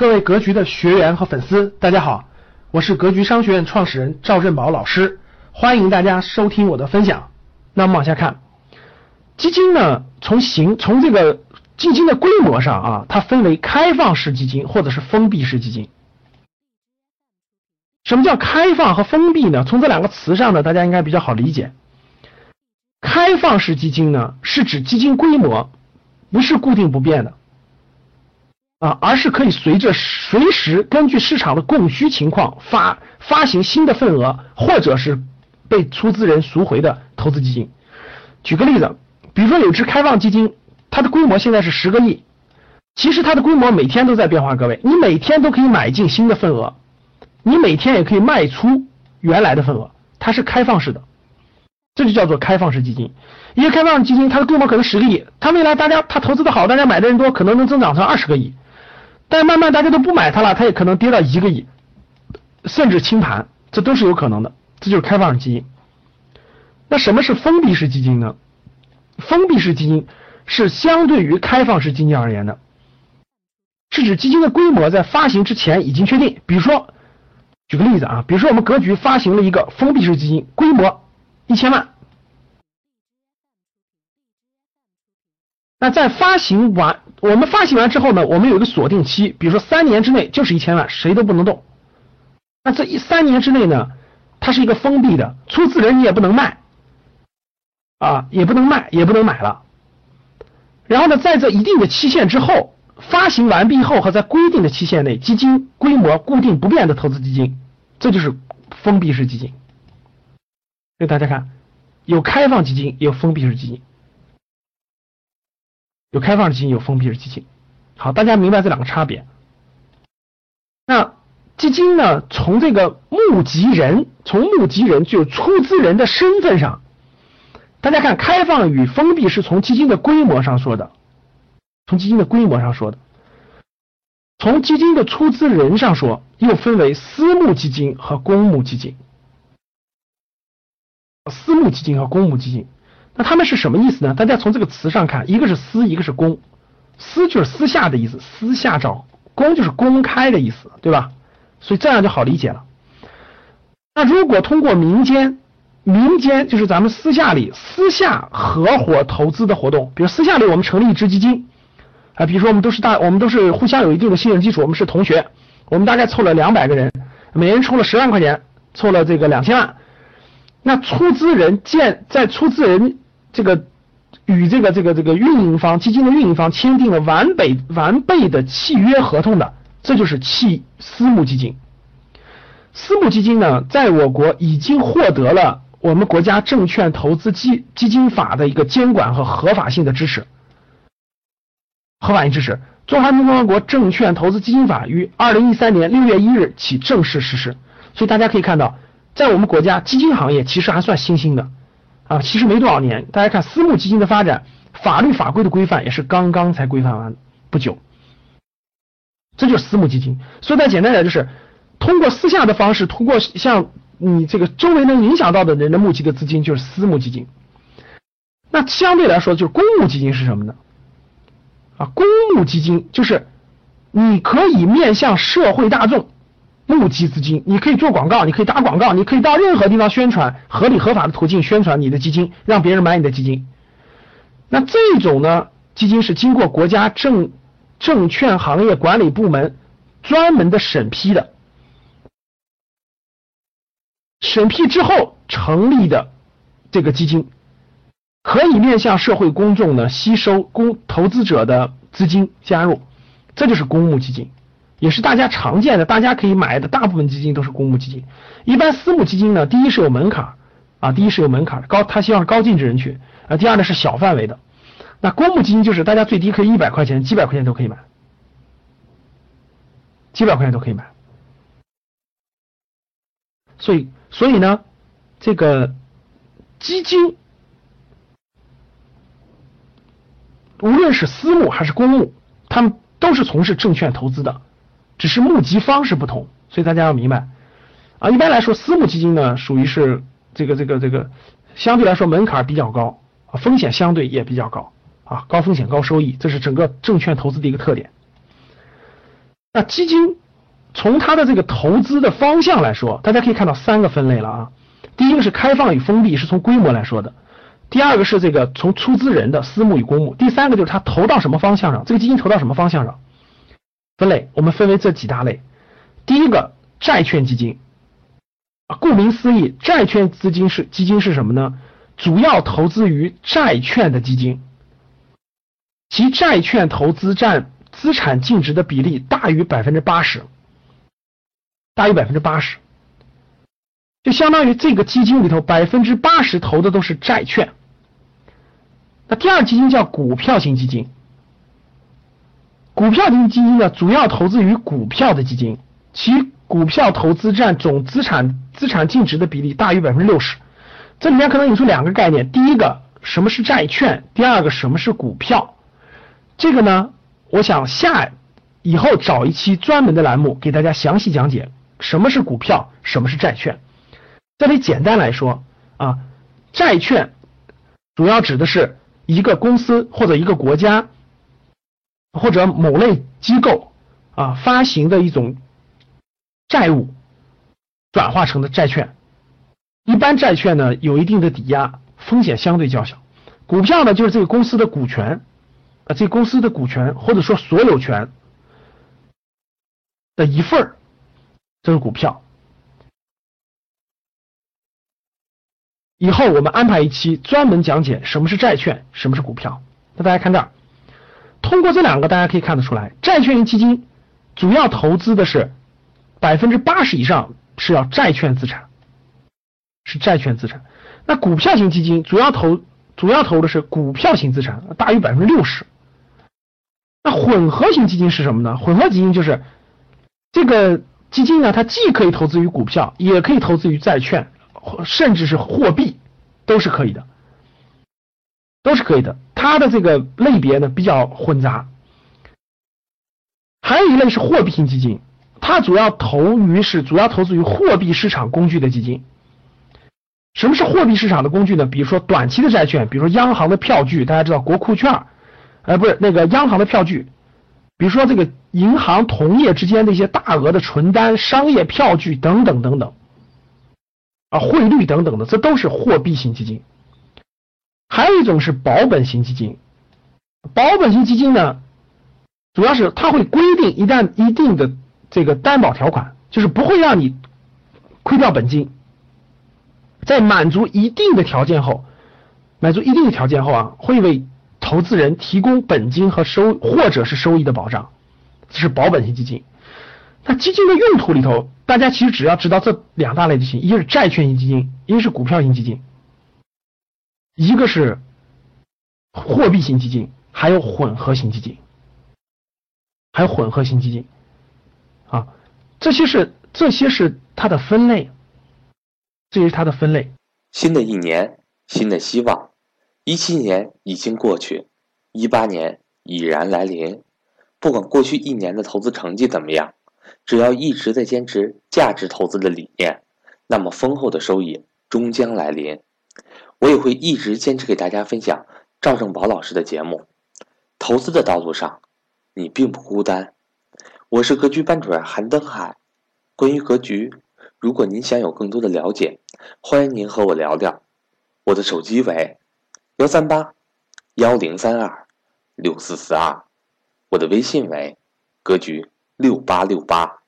各位格局的学员和粉丝，大家好，我是格局商学院创始人赵振宝老师，欢迎大家收听我的分享。那么往下看，基金呢，从形从这个基金的规模上啊，它分为开放式基金或者是封闭式基金。什么叫开放和封闭呢？从这两个词上呢，大家应该比较好理解。开放式基金呢，是指基金规模不是固定不变的。啊，而是可以随着随时根据市场的供需情况发发行新的份额，或者是被出资人赎回的投资基金。举个例子，比如说有只开放基金，它的规模现在是十个亿，其实它的规模每天都在变化。各位，你每天都可以买进新的份额，你每天也可以卖出原来的份额，它是开放式的，这就叫做开放式基金。一个开放式基金，它的规模可能十个亿，它未来大家它投资的好，大家买的人多，可能能增长成二十个亿。但慢慢大家都不买它了，它也可能跌到一个亿，甚至清盘，这都是有可能的。这就是开放式基金。那什么是封闭式基金呢？封闭式基金是相对于开放式基金而言的，是指基金的规模在发行之前已经确定。比如说，举个例子啊，比如说我们格局发行了一个封闭式基金，规模一千万。那在发行完，我们发行完之后呢，我们有一个锁定期，比如说三年之内就是一千万，谁都不能动。那这一三年之内呢，它是一个封闭的，出资人你也不能卖，啊，也不能卖，也不能买了。然后呢，在这一定的期限之后，发行完毕后和在规定的期限内，基金规模固定不变的投资基金，这就是封闭式基金。给大家看，有开放基金，有封闭式基金。有开放式基金，有封闭式基金。好，大家明白这两个差别。那基金呢？从这个募集人，从募集人就出资人的身份上，大家看，开放与封闭是从基金的规模上说的，从基金的规模上说的。从基金的出资人上说，又分为私募基金和公募基金。私募基金和公募基金。那他们是什么意思呢？大家从这个词上看，一个是私，一个是公。私就是私下的意思，私下找；公就是公开的意思，对吧？所以这样就好理解了。那如果通过民间，民间就是咱们私下里私下合伙投资的活动，比如私下里我们成立一支基金啊，比如说我们都是大，我们都是互相有一定的信任基础，我们是同学，我们大概凑了两百个人，每人出了十万块钱，凑了这个两千万。那出资人建在出资人。这个与这个这个这个运营方基金的运营方签订了完备完备的契约合同的，这就是契私募基金。私募基金呢，在我国已经获得了我们国家证券投资基基金法的一个监管和合法性的支持，合法性支持。中华人民共和国证券投资基金法于二零一三年六月一日起正式实施。所以大家可以看到，在我们国家基金行业其实还算新兴的。啊，其实没多少年，大家看私募基金的发展，法律法规的规范也是刚刚才规范完不久，这就是私募基金。所以再简单点，就是通过私下的方式，通过像你这个周围能影响到的人的募集的资金，就是私募基金。那相对来说，就是公募基金是什么呢？啊，公募基金就是你可以面向社会大众。募集资金，你可以做广告，你可以打广告，你可以到任何地方宣传，合理合法的途径宣传你的基金，让别人买你的基金。那这种呢，基金是经过国家证证券行业管理部门专门的审批的，审批之后成立的这个基金，可以面向社会公众呢吸收公投资者的资金加入，这就是公募基金。也是大家常见的，大家可以买的大部分基金都是公募基金。一般私募基金呢，第一是有门槛啊，第一是有门槛高，他希望高净值人群啊。第二呢是小范围的。那公募基金就是大家最低可以一百块钱，几百块钱都可以买，几百块钱都可以买。所以，所以呢，这个基金，无论是私募还是公募，他们都是从事证券投资的。只是募集方式不同，所以大家要明白啊。一般来说，私募基金呢，属于是这个这个这个相对来说门槛比较高，风险相对也比较高啊，高风险高收益，这是整个证券投资的一个特点。那基金从它的这个投资的方向来说，大家可以看到三个分类了啊。第一个是开放与封闭，是从规模来说的；第二个是这个从出资人的私募与公募；第三个就是它投到什么方向上，这个基金投到什么方向上。分类我们分为这几大类。第一个债券基金啊，顾名思义，债券资金是基金是什么呢？主要投资于债券的基金，其债券投资占。资产净值的比例大于百分之八十，大于百分之八十，就相当于这个基金里头百分之八十投的都是债券。那第二基金叫股票型基金，股票型基金呢主要投资于股票的基金，其股票投资占总资产资产净值的比例大于百分之六十。这里面可能引出两个概念，第一个什么是债券，第二个什么是股票，这个呢？我想下以后找一期专门的栏目给大家详细讲解什么是股票，什么是债券。这里简单来说啊，债券主要指的是一个公司或者一个国家或者某类机构啊发行的一种债务转化成的债券。一般债券呢有一定的抵押，风险相对较小。股票呢就是这个公司的股权啊。这公司的股权或者说所有权的一份儿，这是股票。以后我们安排一期专门讲解什么是债券，什么是股票。那大家看这儿，通过这两个，大家可以看得出来，债券型基金主要投资的是百分之八十以上是要债券资产，是债券资产。那股票型基金主要投主要投的是股票型资产，大于百分之六十。那混合型基金是什么呢？混合基金就是这个基金呢，它既可以投资于股票，也可以投资于债券，甚至是货币，都是可以的，都是可以的。它的这个类别呢比较混杂。还有一类是货币型基金，它主要投于是主要投资于货币市场工具的基金。什么是货币市场的工具呢？比如说短期的债券，比如说央行的票据，大家知道国库券。呃，不是那个央行的票据，比如说这个银行同业之间的一些大额的存单、商业票据等等等等，啊，汇率等等的，这都是货币型基金。还有一种是保本型基金，保本型基金呢，主要是它会规定一旦一定的这个担保条款，就是不会让你亏掉本金，在满足一定的条件后，满足一定的条件后啊，会为投资人提供本金和收或者是收益的保障，这是保本型基金。那基金的用途里头，大家其实只要知道这两大类就行：一个是债券型基金，一个是股票型基金，一个是货币型基金，还有混合型基金，还有混合型基金。啊，这些是这些是它的分类，这是它的分类。新的一年，新的希望。一七年已经过去，一八年已然来临。不管过去一年的投资成绩怎么样，只要一直在坚持价值投资的理念，那么丰厚的收益终将来临。我也会一直坚持给大家分享赵正宝老师的节目。投资的道路上，你并不孤单。我是格局班主任韩登海。关于格局，如果您想有更多的了解，欢迎您和我聊聊。我的手机为。幺三八幺零三二六四四二，我的微信为格局六八六八。